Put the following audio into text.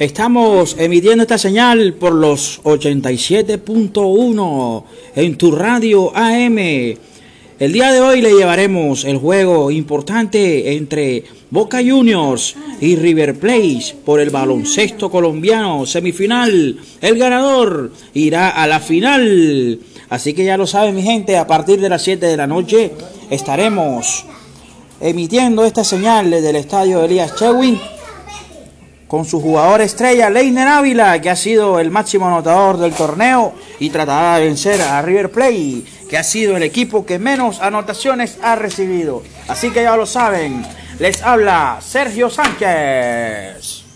Estamos emitiendo esta señal por los 87.1 en tu radio AM. El día de hoy le llevaremos el juego importante entre Boca Juniors y River Plate por el baloncesto colombiano semifinal. El ganador irá a la final. Así que ya lo saben mi gente, a partir de las 7 de la noche estaremos emitiendo esta señal desde el estadio Elías Chewin con su jugador estrella Leiner Ávila, que ha sido el máximo anotador del torneo y tratará de vencer a River Plate, que ha sido el equipo que menos anotaciones ha recibido. Así que ya lo saben, les habla Sergio Sánchez.